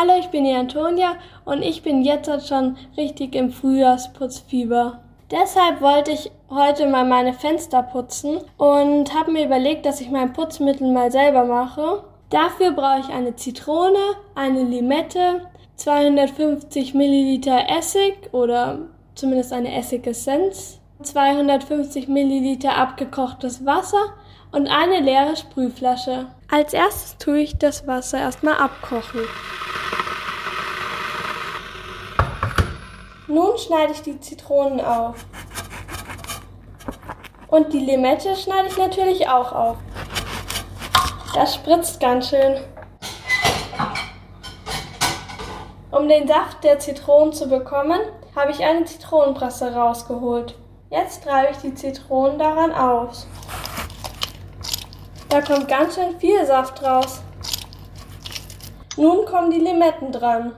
Hallo, ich bin die Antonia und ich bin jetzt schon richtig im Frühjahrsputzfieber. Deshalb wollte ich heute mal meine Fenster putzen und habe mir überlegt, dass ich mein Putzmittel mal selber mache. Dafür brauche ich eine Zitrone, eine Limette, 250 Milliliter Essig oder zumindest eine Essigessenz, 250 Milliliter abgekochtes Wasser und eine leere Sprühflasche. Als erstes tue ich das Wasser erstmal abkochen. Nun schneide ich die Zitronen auf. Und die Limette schneide ich natürlich auch auf. Das spritzt ganz schön. Um den Saft der Zitronen zu bekommen, habe ich eine Zitronenpresse rausgeholt. Jetzt treibe ich die Zitronen daran aus. Da kommt ganz schön viel Saft raus. Nun kommen die Limetten dran.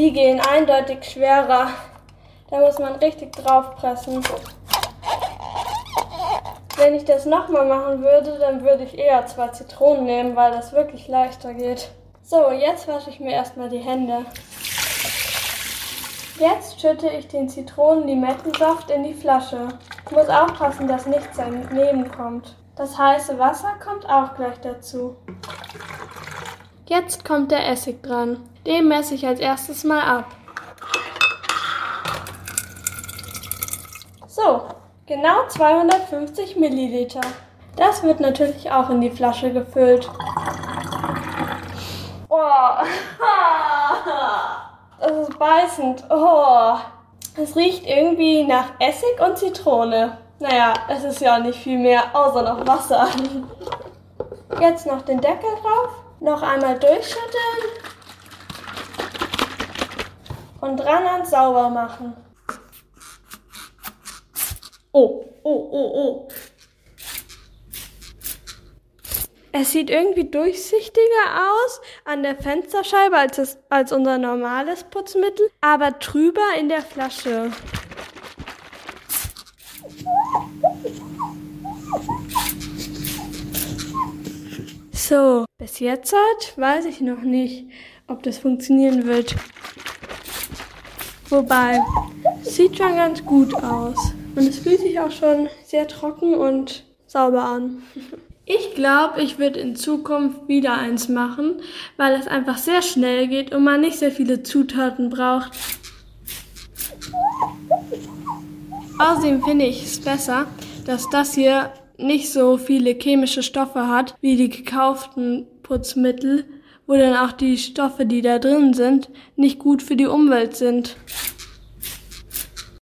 Die gehen eindeutig schwerer. Da muss man richtig draufpressen. Wenn ich das nochmal machen würde, dann würde ich eher zwei Zitronen nehmen, weil das wirklich leichter geht. So, jetzt wasche ich mir erstmal die Hände. Jetzt schütte ich den Zitronen-Limettensaft in die Flasche. Ich muss aufpassen, dass nichts daneben kommt. Das heiße Wasser kommt auch gleich dazu. Jetzt kommt der Essig dran. Den messe ich als erstes mal ab. So, genau 250 Milliliter. Das wird natürlich auch in die Flasche gefüllt. Oh, das ist beißend. Oh, es riecht irgendwie nach Essig und Zitrone. Naja, es ist ja nicht viel mehr, außer noch Wasser. Jetzt noch den Deckel drauf. Noch einmal durchschütteln. Und dran ans sauber machen. Oh, oh, oh, oh. Es sieht irgendwie durchsichtiger aus an der Fensterscheibe als, es, als unser normales Putzmittel, aber trüber in der Flasche. So, bis jetzt halt weiß ich noch nicht, ob das funktionieren wird. Wobei, sieht schon ganz gut aus. Und es fühlt sich auch schon sehr trocken und sauber an. Ich glaube, ich würde in Zukunft wieder eins machen, weil es einfach sehr schnell geht und man nicht sehr viele Zutaten braucht. Außerdem finde ich es besser, dass das hier nicht so viele chemische Stoffe hat wie die gekauften Putzmittel, wo dann auch die Stoffe, die da drin sind, nicht gut für die Umwelt sind.